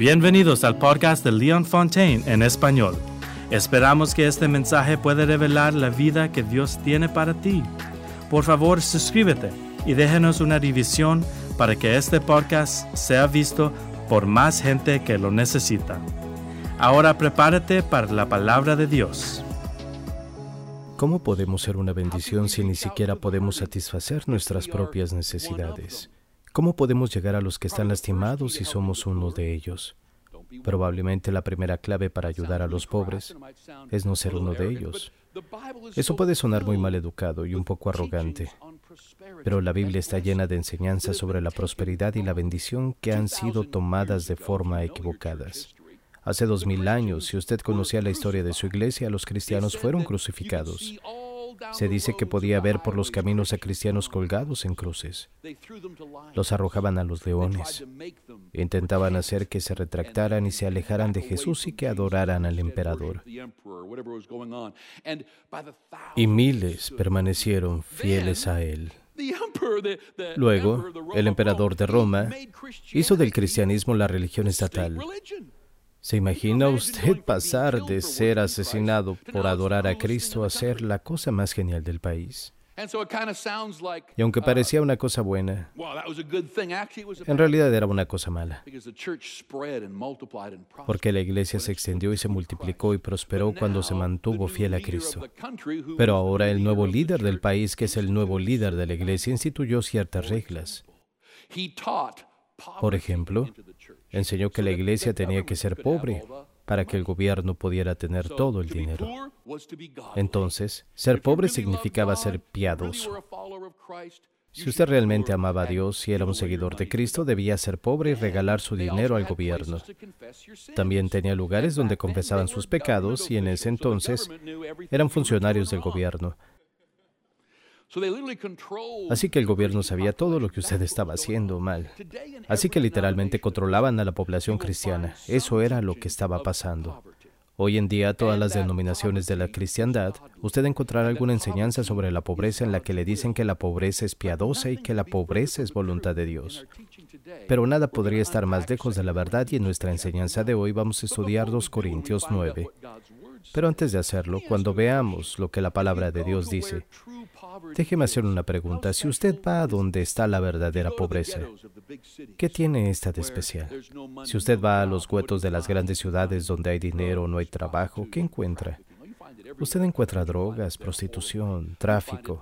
Bienvenidos al podcast de Leon Fontaine en español. Esperamos que este mensaje pueda revelar la vida que Dios tiene para ti. Por favor, suscríbete y déjenos una división para que este podcast sea visto por más gente que lo necesita. Ahora prepárate para la palabra de Dios. ¿Cómo podemos ser una bendición si ni siquiera podemos satisfacer nuestras propias necesidades? ¿Cómo podemos llegar a los que están lastimados si somos uno de ellos? Probablemente la primera clave para ayudar a los pobres es no ser uno de ellos. Eso puede sonar muy mal educado y un poco arrogante, pero la Biblia está llena de enseñanzas sobre la prosperidad y la bendición que han sido tomadas de forma equivocadas. Hace dos mil años, si usted conocía la historia de su iglesia, los cristianos fueron crucificados. Se dice que podía ver por los caminos a cristianos colgados en cruces. Los arrojaban a los leones. Intentaban hacer que se retractaran y se alejaran de Jesús y que adoraran al emperador. Y miles permanecieron fieles a él. Luego, el emperador de Roma hizo del cristianismo la religión estatal. ¿Se imagina usted pasar de ser asesinado por adorar a Cristo a ser la cosa más genial del país? Y aunque parecía una cosa buena, en realidad era una cosa mala, porque la iglesia se extendió y se multiplicó y prosperó cuando se mantuvo fiel a Cristo. Pero ahora el nuevo líder del país, que es el nuevo líder de la iglesia, instituyó ciertas reglas. Por ejemplo, enseñó que la iglesia tenía que ser pobre para que el gobierno pudiera tener todo el dinero. Entonces, ser pobre significaba ser piadoso. Si usted realmente amaba a Dios y era un seguidor de Cristo, debía ser pobre y regalar su dinero al gobierno. También tenía lugares donde confesaban sus pecados y en ese entonces eran funcionarios del gobierno. Así que el gobierno sabía todo lo que usted estaba haciendo mal. Así que literalmente controlaban a la población cristiana. Eso era lo que estaba pasando. Hoy en día, todas las denominaciones de la cristiandad, usted encontrará alguna enseñanza sobre la pobreza en la que le dicen que la pobreza es piadosa y que la pobreza es voluntad de Dios. Pero nada podría estar más lejos de la verdad y en nuestra enseñanza de hoy vamos a estudiar 2 Corintios 9. Pero antes de hacerlo, cuando veamos lo que la palabra de Dios dice, déjeme hacer una pregunta. Si usted va a donde está la verdadera pobreza, ¿qué tiene esta de especial? Si usted va a los guetos de las grandes ciudades donde hay dinero o no hay trabajo, ¿qué encuentra? Usted encuentra drogas, prostitución, tráfico.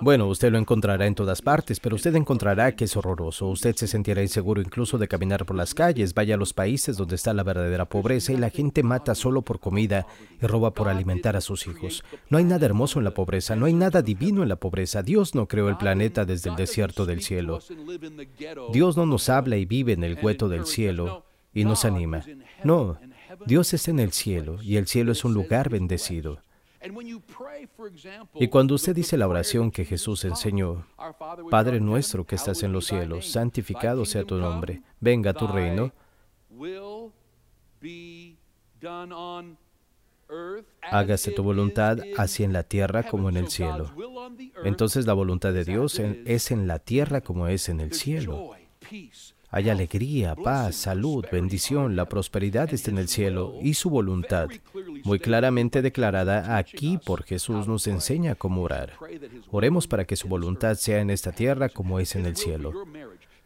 Bueno, usted lo encontrará en todas partes, pero usted encontrará que es horroroso. Usted se sentirá inseguro incluso de caminar por las calles. Vaya a los países donde está la verdadera pobreza y la gente mata solo por comida y roba por alimentar a sus hijos. No hay nada hermoso en la pobreza, no hay nada divino en la pobreza. Dios no creó el planeta desde el desierto del cielo. Dios no nos habla y vive en el hueto del cielo y nos anima. No, Dios está en el cielo y el cielo es un lugar bendecido. Y cuando usted dice la oración que Jesús enseñó, Padre nuestro que estás en los cielos, santificado sea tu nombre, venga tu reino, hágase tu voluntad así en la tierra como en el cielo. Entonces la voluntad de Dios es en la tierra como es en el cielo. Hay alegría, paz, salud, bendición, la prosperidad está en el cielo y su voluntad, muy claramente declarada aquí por Jesús, nos enseña cómo orar. Oremos para que su voluntad sea en esta tierra como es en el cielo.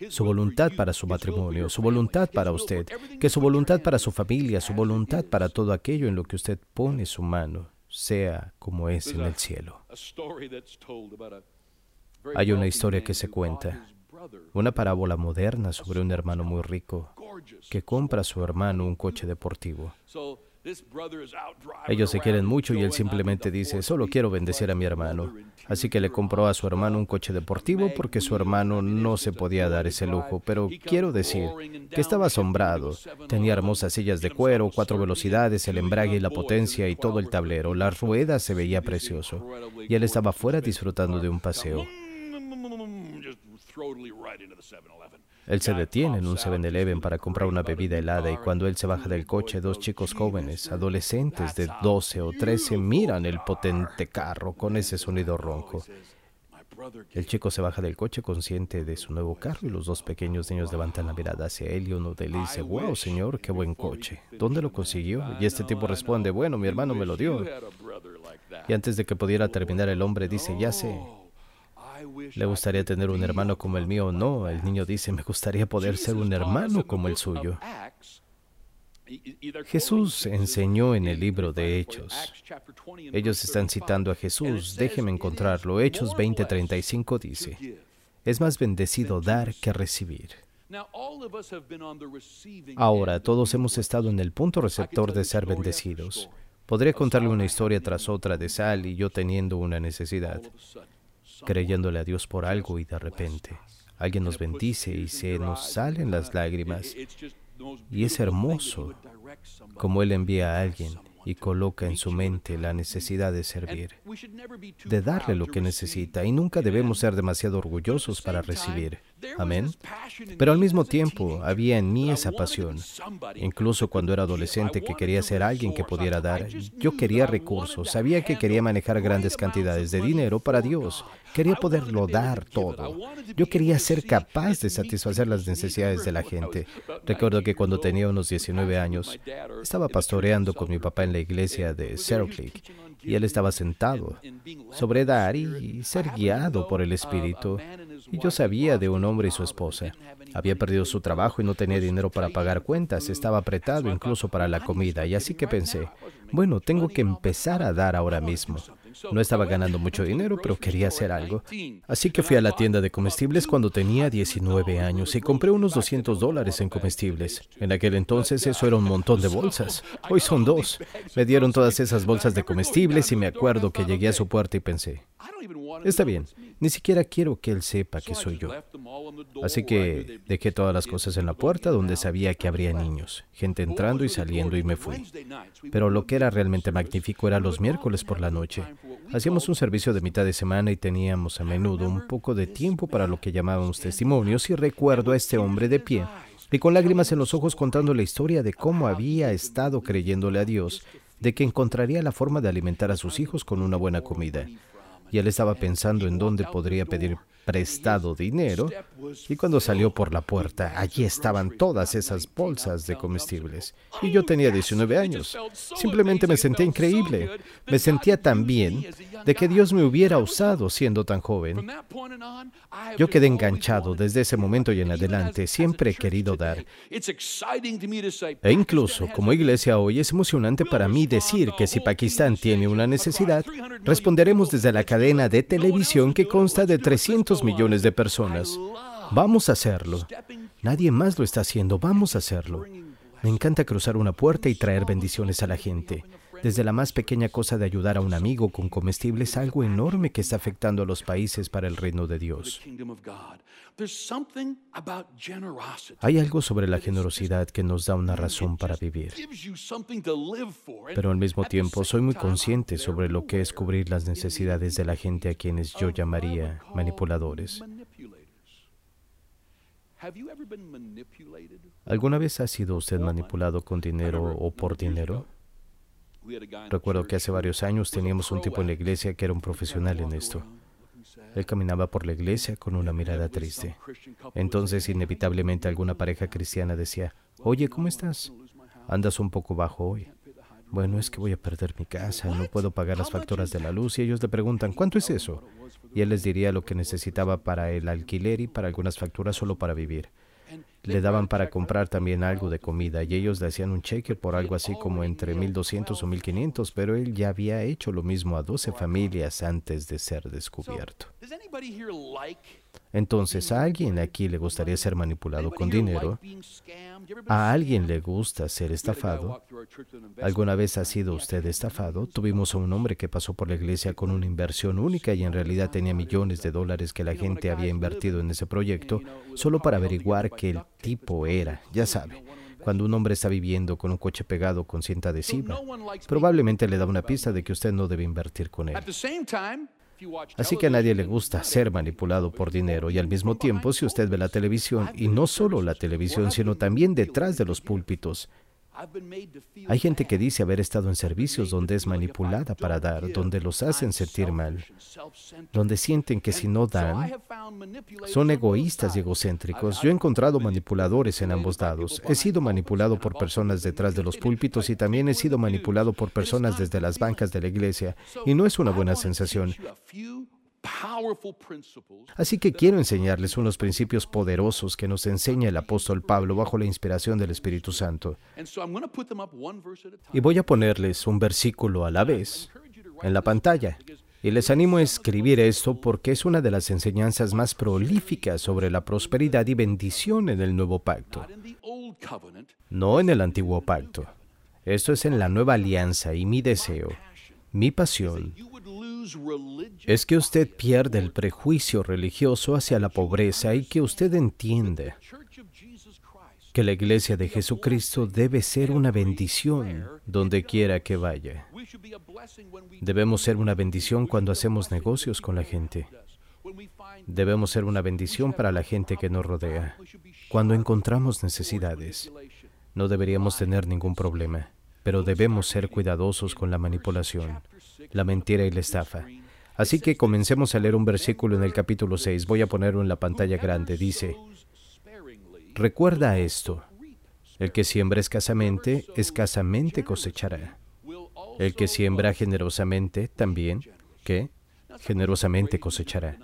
Su voluntad para su matrimonio, su voluntad para usted, que su voluntad para su familia, su voluntad para todo aquello en lo que usted pone su mano, sea como es en el cielo. Hay una historia que se cuenta una parábola moderna sobre un hermano muy rico que compra a su hermano un coche deportivo. Ellos se quieren mucho y él simplemente dice, solo quiero bendecir a mi hermano. Así que le compró a su hermano un coche deportivo porque su hermano no se podía dar ese lujo. Pero quiero decir que estaba asombrado. Tenía hermosas sillas de cuero, cuatro velocidades, el embrague y la potencia y todo el tablero. Las ruedas se veía precioso. Y él estaba fuera disfrutando de un paseo. Él se detiene en un 7-Eleven para comprar una bebida helada y cuando él se baja del coche, dos chicos jóvenes, adolescentes de 12 o 13, miran el potente carro con ese sonido ronco. El chico se baja del coche consciente de su nuevo carro y los dos pequeños niños levantan la mirada hacia él y uno de ellos dice, wow, señor, qué buen coche. ¿Dónde lo consiguió? Y este tipo responde, bueno, mi hermano me lo dio. Y antes de que pudiera terminar, el hombre dice, ya sé. ¿Le gustaría tener un hermano como el mío? No, el niño dice, me gustaría poder ser un hermano como el suyo. Jesús enseñó en el libro de Hechos. Ellos están citando a Jesús. Déjeme encontrarlo. Hechos 20:35 dice, es más bendecido dar que recibir. Ahora, todos hemos estado en el punto receptor de ser bendecidos. Podría contarle una historia tras otra de Sal y yo teniendo una necesidad, creyéndole a Dios por algo y de repente alguien nos bendice y se nos salen las lágrimas. Y es hermoso como Él envía a alguien y coloca en su mente la necesidad de servir, de darle lo que necesita, y nunca debemos ser demasiado orgullosos para recibir. Amén. Pero al mismo tiempo había en mí esa pasión. Incluso cuando era adolescente que quería ser alguien que pudiera dar, yo quería recursos, sabía que quería manejar grandes cantidades de dinero para Dios. Quería poderlo dar todo. Yo quería ser capaz de satisfacer las necesidades de la gente. Recuerdo que cuando tenía unos 19 años, estaba pastoreando con mi papá en la iglesia de Seroclick y él estaba sentado sobre dar y ser guiado por el Espíritu. Y yo sabía de un hombre y su esposa. Había perdido su trabajo y no tenía dinero para pagar cuentas, estaba apretado incluso para la comida, y así que pensé, bueno, tengo que empezar a dar ahora mismo. No estaba ganando mucho dinero, pero quería hacer algo. Así que fui a la tienda de comestibles cuando tenía 19 años y compré unos 200 dólares en comestibles. En aquel entonces eso era un montón de bolsas. Hoy son dos. Me dieron todas esas bolsas de comestibles y me acuerdo que llegué a su puerta y pensé, está bien, ni siquiera quiero que él sepa que soy yo. Así que dejé todas las cosas en la puerta donde sabía que habría niños, gente entrando y saliendo y me fui. Pero lo que era realmente magnífico era los miércoles por la noche. Hacíamos un servicio de mitad de semana y teníamos a menudo un poco de tiempo para lo que llamábamos testimonios y recuerdo a este hombre de pie y con lágrimas en los ojos contando la historia de cómo había estado creyéndole a Dios, de que encontraría la forma de alimentar a sus hijos con una buena comida. Y él estaba pensando en dónde podría pedir prestado dinero y cuando salió por la puerta, allí estaban todas esas bolsas de comestibles. Y yo tenía 19 años. Simplemente me sentía increíble. Me sentía tan bien de que Dios me hubiera usado siendo tan joven. Yo quedé enganchado desde ese momento y en adelante. Siempre he querido dar. E incluso como iglesia hoy es emocionante para mí decir que si Pakistán tiene una necesidad, responderemos desde la cadena de televisión que consta de 300 millones de personas. Vamos a hacerlo. Nadie más lo está haciendo. Vamos a hacerlo. Me encanta cruzar una puerta y traer bendiciones a la gente. Desde la más pequeña cosa de ayudar a un amigo con comestibles, algo enorme que está afectando a los países para el reino de Dios. Hay algo sobre la generosidad que nos da una razón para vivir. Pero al mismo tiempo soy muy consciente sobre lo que es cubrir las necesidades de la gente a quienes yo llamaría manipuladores. ¿Alguna vez ha sido usted manipulado con dinero o por dinero? Recuerdo que hace varios años teníamos un tipo en la iglesia que era un profesional en esto. Él caminaba por la iglesia con una mirada triste. Entonces, inevitablemente, alguna pareja cristiana decía, Oye, ¿cómo estás? Andas un poco bajo hoy. Bueno, es que voy a perder mi casa, no puedo pagar las facturas de la luz y ellos le preguntan, ¿cuánto es eso? Y él les diría lo que necesitaba para el alquiler y para algunas facturas solo para vivir le daban para comprar también algo de comida y ellos le hacían un cheque por algo así como entre 1200 o 1500, pero él ya había hecho lo mismo a 12 familias antes de ser descubierto. Entonces, ¿a alguien aquí le gustaría ser manipulado con dinero? ¿A alguien le gusta ser estafado? ¿Alguna vez ha sido usted estafado? Tuvimos a un hombre que pasó por la iglesia con una inversión única y en realidad tenía millones de dólares que la gente había invertido en ese proyecto solo para averiguar qué el tipo era, ya sabe. Cuando un hombre está viviendo con un coche pegado con cinta adhesiva, probablemente le da una pista de que usted no debe invertir con él. Así que a nadie le gusta ser manipulado por dinero y al mismo tiempo si usted ve la televisión y no solo la televisión, sino también detrás de los púlpitos, Hay gente que dice haber estado en servicios donde es manipulada para dar, donde los hacen sentir mal, donde sienten que si no dan, son egoístas y egocéntricos. Yo he encontrado manipuladores en ambos lados. He sido manipulado por personas detrás de los púlpitos y también he sido manipulado por personas desde las bancas de la iglesia, y no es una buena sensación. Así que quiero enseñarles unos principios poderosos que nos enseña el apóstol Pablo bajo la inspiración del Espíritu Santo. Y voy a ponerles un versículo a la vez en la pantalla. Y les animo a escribir esto porque es una de las enseñanzas más prolíficas sobre la prosperidad y bendición en el nuevo pacto. No en el antiguo pacto. Esto es en la nueva alianza y mi deseo, mi pasión, es que usted pierde el prejuicio religioso hacia la pobreza y que usted entiende que la iglesia de Jesucristo debe ser una bendición donde quiera que vaya. Debemos ser una bendición cuando hacemos negocios con la gente. Debemos ser una bendición para la gente que nos rodea. Cuando encontramos necesidades, no deberíamos tener ningún problema, pero debemos ser cuidadosos con la manipulación la mentira y la estafa. Así que comencemos a leer un versículo en el capítulo 6. Voy a ponerlo en la pantalla grande. Dice, recuerda esto, el que siembra escasamente, escasamente cosechará. El que siembra generosamente, también, ¿qué? Generosamente cosechará.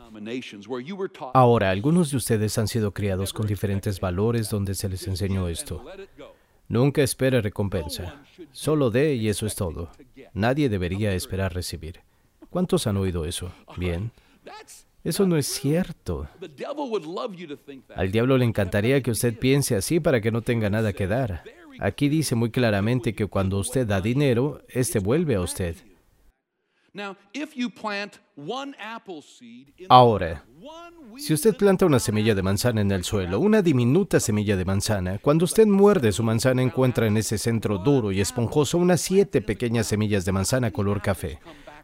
Ahora, algunos de ustedes han sido criados con diferentes valores donde se les enseñó esto. Nunca espere recompensa. Solo dé y eso es todo. Nadie debería esperar recibir. ¿Cuántos han oído eso? Bien. Eso no es cierto. Al diablo le encantaría que usted piense así para que no tenga nada que dar. Aquí dice muy claramente que cuando usted da dinero, este vuelve a usted. Ahora, si usted planta una semilla de manzana en el suelo, una diminuta semilla de manzana, cuando usted muerde su manzana encuentra en ese centro duro y esponjoso unas siete pequeñas semillas de manzana color café.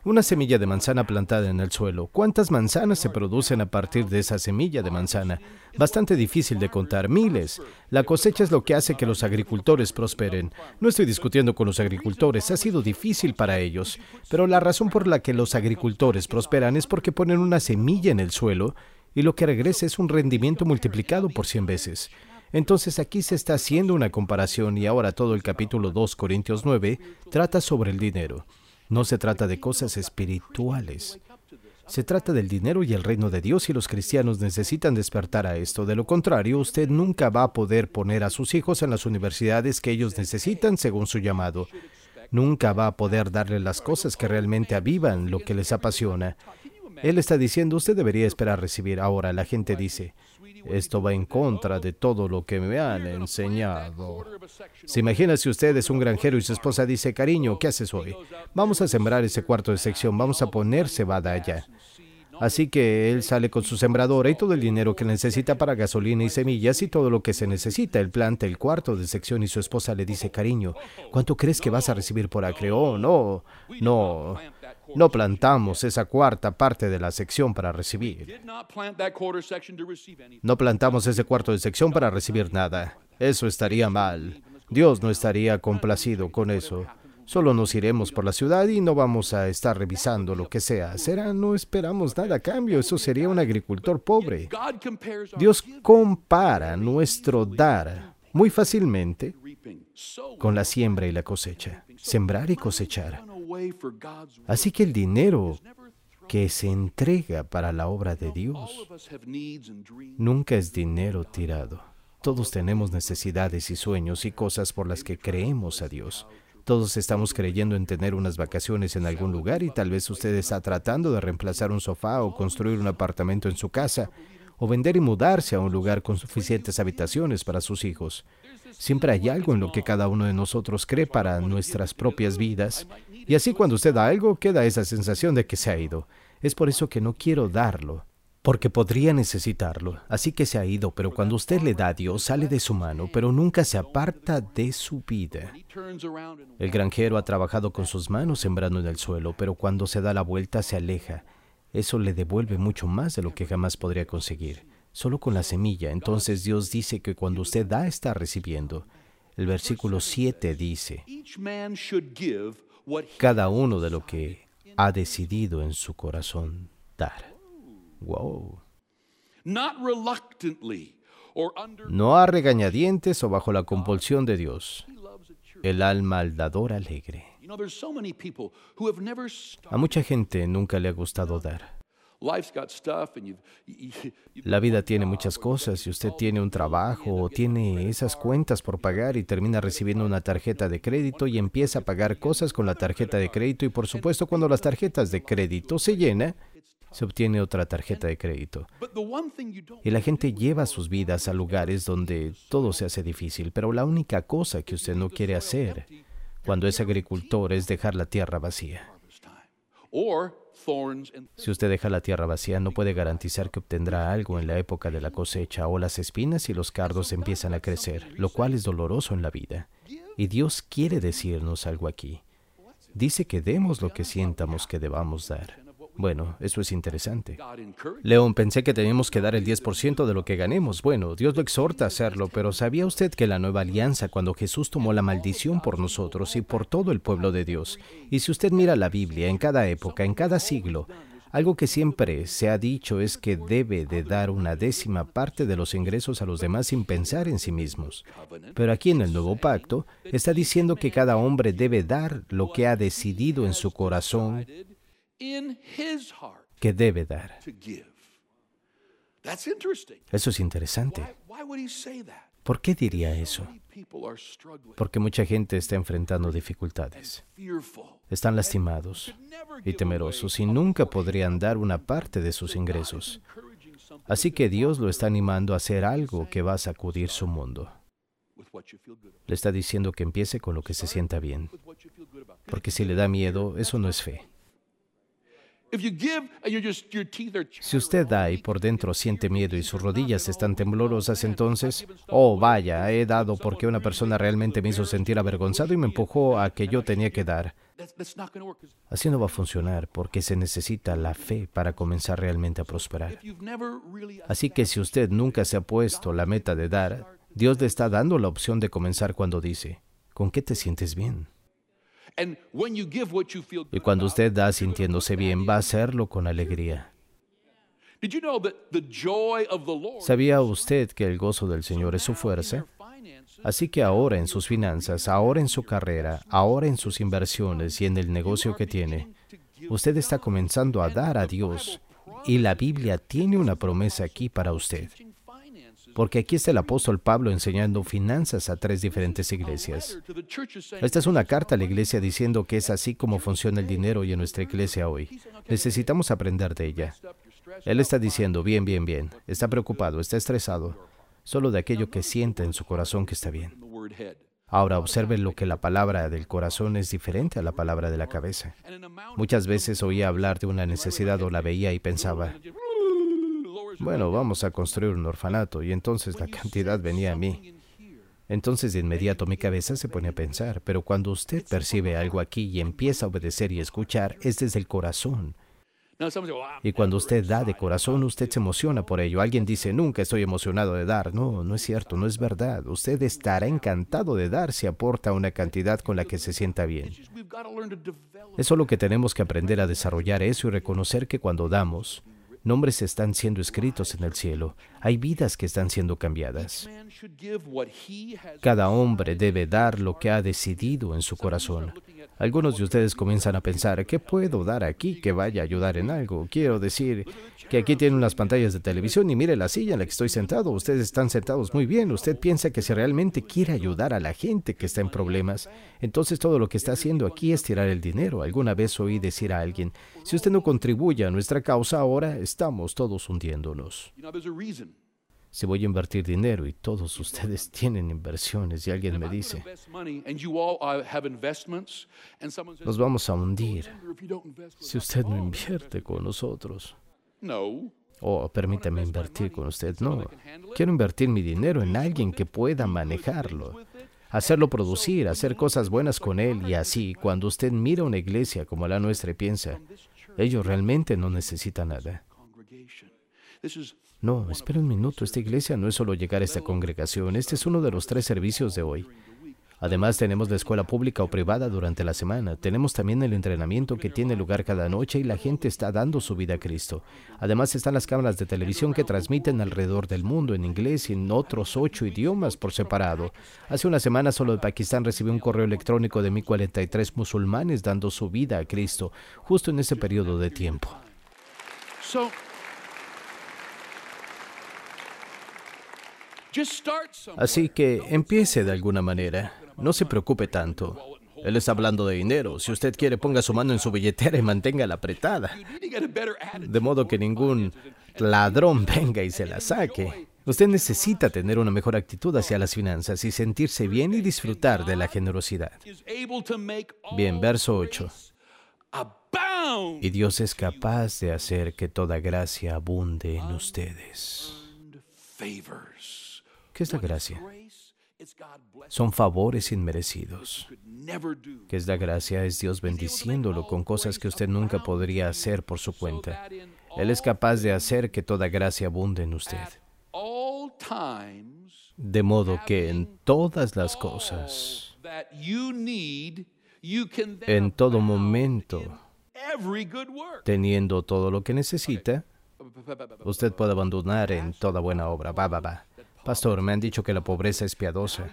Una semilla de manzana plantada en el suelo. ¿Cuántas manzanas se producen a partir de esa semilla de manzana? Bastante difícil de contar, miles. La cosecha es lo que hace que los agricultores prosperen. No estoy discutiendo con los agricultores, ha sido difícil para ellos, pero la razón por la que los agricultores prosperan es porque ponen una semilla en el suelo y lo que regresa es un rendimiento multiplicado por 100 veces. Entonces aquí se está haciendo una comparación y ahora todo el capítulo 2 Corintios 9 trata sobre el dinero. No se trata de cosas espirituales. Se trata del dinero y el reino de Dios y los cristianos necesitan despertar a esto. De lo contrario, usted nunca va a poder poner a sus hijos en las universidades que ellos necesitan según su llamado. Nunca va a poder darle las cosas que realmente avivan lo que les apasiona. Él está diciendo, usted debería esperar recibir. Ahora la gente dice, esto va en contra de todo lo que me han enseñado. Se imagina si usted es un granjero y su esposa dice, cariño, ¿qué haces hoy? Vamos a sembrar ese cuarto de sección, vamos a poner cebada allá. Así que él sale con su sembradora y todo el dinero que necesita para gasolina y semillas y todo lo que se necesita. Él planta el cuarto de sección y su esposa le dice, cariño, ¿cuánto crees que vas a recibir por acre? Oh, no, no, no plantamos esa cuarta parte de la sección para recibir. No plantamos ese cuarto de sección para recibir nada. Eso estaría mal. Dios no estaría complacido con eso. Solo nos iremos por la ciudad y no vamos a estar revisando lo que sea. Será, no esperamos nada a cambio. Eso sería un agricultor pobre. Dios compara nuestro dar muy fácilmente con la siembra y la cosecha. Sembrar y cosechar. Así que el dinero que se entrega para la obra de Dios nunca es dinero tirado. Todos tenemos necesidades y sueños y cosas por las que creemos a Dios. Todos estamos creyendo en tener unas vacaciones en algún lugar y tal vez usted está tratando de reemplazar un sofá o construir un apartamento en su casa o vender y mudarse a un lugar con suficientes habitaciones para sus hijos. Siempre hay algo en lo que cada uno de nosotros cree para nuestras propias vidas. Y así cuando usted da algo, queda esa sensación de que se ha ido. Es por eso que no quiero darlo, porque podría necesitarlo. Así que se ha ido, pero cuando usted le da a Dios, sale de su mano, pero nunca se aparta de su vida. El granjero ha trabajado con sus manos sembrando en el suelo, pero cuando se da la vuelta se aleja. Eso le devuelve mucho más de lo que jamás podría conseguir solo con la semilla. Entonces Dios dice que cuando usted da, está recibiendo. El versículo 7 dice, cada uno de lo que ha decidido en su corazón dar. Wow. No a regañadientes o bajo la compulsión de Dios. El alma al dador alegre. You know there's so many people who have never started A mucha gente nunca le ha gustado dar. life's got stuff and you've you, you, La vida tiene muchas cosas y usted tiene un trabajo o tiene esas cuentas por pagar y termina recibiendo una tarjeta de crédito y empieza a pagar cosas con la tarjeta de crédito y por supuesto cuando las tarjetas de crédito se llenan, se obtiene otra tarjeta de crédito. Y la gente lleva sus vidas a lugares donde todo se hace difícil, pero la única cosa que usted no quiere hacer cuando es agricultor es dejar la tierra vacía. Si usted deja la tierra vacía, no puede garantizar que obtendrá algo en la época de la cosecha o las espinas y los cardos empiezan a crecer, lo cual es doloroso en la vida. Y Dios quiere decirnos algo aquí. Dice que demos lo que sientamos que debamos dar. Bueno, eso es interesante. León, pensé que teníamos que dar el 10% de lo que ganemos. Bueno, Dios lo exhorta a hacerlo, pero ¿sabía usted que la nueva alianza, cuando Jesús tomó la maldición por nosotros y por todo el pueblo de Dios? Y si usted mira la Biblia, en cada época, en cada siglo, algo que siempre se ha dicho es que debe de dar una décima parte de los ingresos a los demás sin pensar en sí mismos. Pero aquí en el nuevo pacto está diciendo que cada hombre debe dar lo que ha decidido en su corazón que debe dar. to give that's interesting Eso es interesante. why would he say that ¿Por qué diría eso? Porque mucha gente está enfrentando dificultades. Están lastimados y temerosos y nunca podrían dar una parte de sus ingresos. Así que Dios lo está animando a hacer algo que va a sacudir su mundo. Le está diciendo que empiece con lo que se sienta bien. Porque si le da miedo, eso no es fe. Si usted da y por dentro siente miedo y sus rodillas están temblorosas, entonces, oh vaya, he dado porque una persona realmente me hizo sentir avergonzado y me empujó a que yo tenía que dar. Así no va a funcionar porque se necesita la fe para comenzar realmente a prosperar. Así que si usted nunca se ha puesto la meta de dar, Dios le está dando la opción de comenzar cuando dice, ¿con qué te sientes bien? Y cuando usted da sintiéndose bien, va a hacerlo con alegría. ¿Sabía usted que el gozo del Señor es su fuerza? Así que ahora en sus finanzas, ahora en su carrera, ahora en sus inversiones y en el negocio que tiene, usted está comenzando a dar a Dios. Y la Biblia tiene una promesa aquí para usted. Porque aquí está el apóstol Pablo enseñando finanzas a tres diferentes iglesias. Esta es una carta a la iglesia diciendo que es así como funciona el dinero y en nuestra iglesia hoy. Necesitamos aprender de ella. Él está diciendo, bien, bien, bien. Está preocupado, está estresado. Solo de aquello que siente en su corazón que está bien. Ahora observe lo que la palabra del corazón es diferente a la palabra de la cabeza. Muchas veces oía hablar de una necesidad o la veía y pensaba, bueno, vamos a construir un orfanato y entonces la cantidad venía a mí. Entonces de inmediato mi cabeza se pone a pensar, pero cuando usted percibe algo aquí y empieza a obedecer y escuchar, es desde el corazón. Y cuando usted da de corazón, usted se emociona por ello. Alguien dice, nunca estoy emocionado de dar. No, no es cierto, no es verdad. Usted estará encantado de dar si aporta una cantidad con la que se sienta bien. develop Es solo que tenemos que aprender a desarrollar eso y reconocer que cuando damos, nombres están siendo escritos en el cielo. Hay vidas que están siendo cambiadas. Cada hombre debe dar lo que ha decidido en su corazón. Algunos de ustedes comienzan a pensar, ¿qué puedo dar aquí que vaya a ayudar en algo? Quiero decir que aquí tiene unas pantallas de televisión y mire la silla en la que estoy sentado. Ustedes están sentados muy bien. Usted piensa que si realmente quiere ayudar a la gente que está en problemas, entonces todo lo que está haciendo aquí es tirar el dinero. Alguna vez oí decir a alguien, si usted no contribuye a nuestra causa ahora, estamos todos hundiéndonos. Si voy a invertir dinero y todos ustedes tienen inversiones y alguien me dice, uh, nos vamos a hundir. "Wonder if you don't invest with Si usted no invierte con nosotros, no oh, permítame invertir con usted, no. Quiero invertir mi dinero en alguien que pueda manejarlo, hacerlo producir, hacer cosas buenas con él y así, cuando usted mira una iglesia como la nuestra y piensa, ellos realmente no necesitan nada. No, espera un minuto, esta iglesia no es solo llegar a esta congregación, este es uno de los tres servicios de hoy. Además, tenemos la escuela pública o privada durante la semana. Tenemos también el entrenamiento que tiene lugar cada noche y la gente está dando su vida a Cristo. Además, están las cámaras de televisión que transmiten alrededor del mundo en inglés y en otros ocho idiomas por separado. Hace una semana solo de Pakistán recibí un correo electrónico de 1043 musulmanes dando su vida a Cristo, justo en ese periodo de tiempo. Así que empiece de alguna manera. No se preocupe tanto. Él está hablando de dinero. Si usted quiere, ponga su mano en su billetera y manténgala apretada. De modo que ningún ladrón venga y se la saque. Usted necesita tener una mejor actitud hacia las finanzas y sentirse bien y disfrutar de la generosidad. Bien, verso 8. Y Dios es capaz de hacer que toda gracia abunde en ustedes. ¿Qué es la gracia? son favores inmerecidos. ¿Qué es la gracia? Es Dios bendiciéndolo con cosas que usted nunca podría hacer por su cuenta. Él es capaz de hacer que toda gracia abunde en usted. De modo que en todas las cosas, en todo momento, teniendo todo lo que necesita, usted puede abandonar en toda buena obra. Va, va, va. Pastor, me han dicho que la pobreza es piadosa.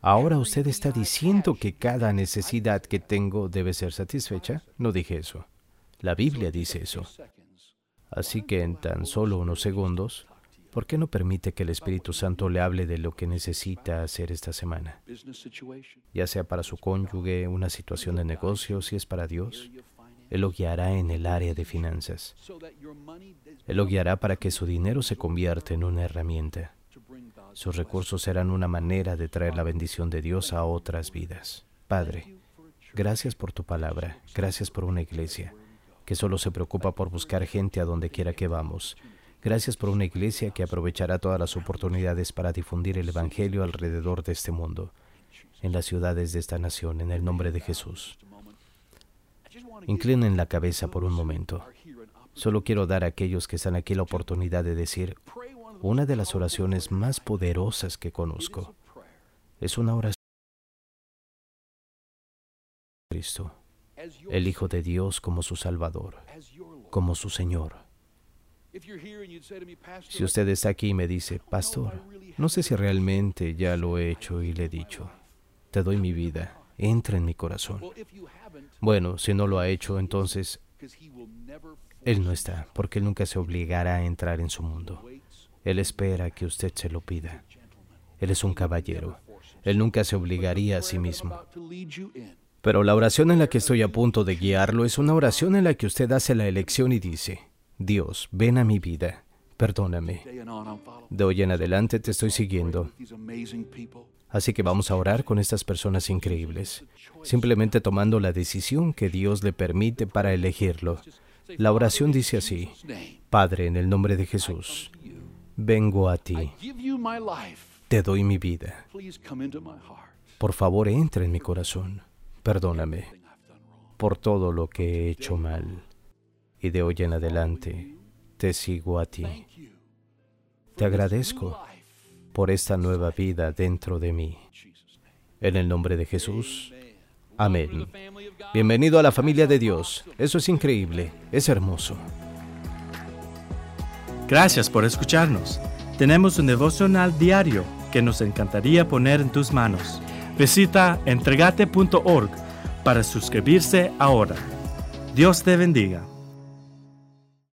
Ahora usted está diciendo que cada necesidad que tengo debe ser satisfecha. No dije eso. La Biblia dice eso. Así que en tan solo unos segundos, ¿por qué no permite que el Espíritu Santo le hable de lo que necesita hacer esta semana? Ya sea para su cónyuge, una situación de negocio, si es para Dios, Él lo guiará en el área de finanzas. Él lo guiará para que su dinero se convierta en una herramienta. Sus recursos serán una manera de traer la bendición de Dios a otras vidas. Padre, gracias por tu palabra, gracias por una iglesia que solo se preocupa por buscar gente a donde quiera que vamos. Gracias por una iglesia que aprovechará todas las oportunidades para difundir el Evangelio alrededor de este mundo, en las ciudades de esta nación, en el nombre de Jesús. Inclinen la cabeza por un momento. Solo quiero dar a aquellos que están aquí la oportunidad de decir una de las oraciones más poderosas que conozco. Es una oración de Cristo, el Hijo de Dios como su Salvador, como su Señor. Si usted está aquí y me dice, Pastor, no sé si realmente ya lo he hecho y le he dicho, te doy mi vida, entra en mi corazón. Bueno, si no lo ha hecho, entonces él no está, porque Él nunca se obligará a entrar en su mundo. Él espera que usted se lo pida. Él es un caballero. Él nunca se obligaría a sí mismo. Pero la oración en la que estoy a punto de guiarlo es una oración en la que usted hace la elección y dice, Dios, ven a mi vida, perdóname. De hoy en adelante te estoy siguiendo. Así que vamos a orar con estas personas increíbles, simplemente tomando la decisión que Dios le permite para elegirlo. La oración dice así, Padre, en el nombre de Jesús, vengo a ti, te doy mi vida. Por favor, entra en mi corazón, perdóname por todo lo que he hecho mal, y de hoy en adelante te sigo a ti. Te agradezco por esta nueva vida dentro de mí. En el nombre de Jesús, amén. Bienvenido a la familia de Dios. Eso es increíble, es hermoso. Gracias por escucharnos. Tenemos un devocional diario que nos encantaría poner en tus manos. Visita entregate.org para suscribirse ahora. Dios te bendiga.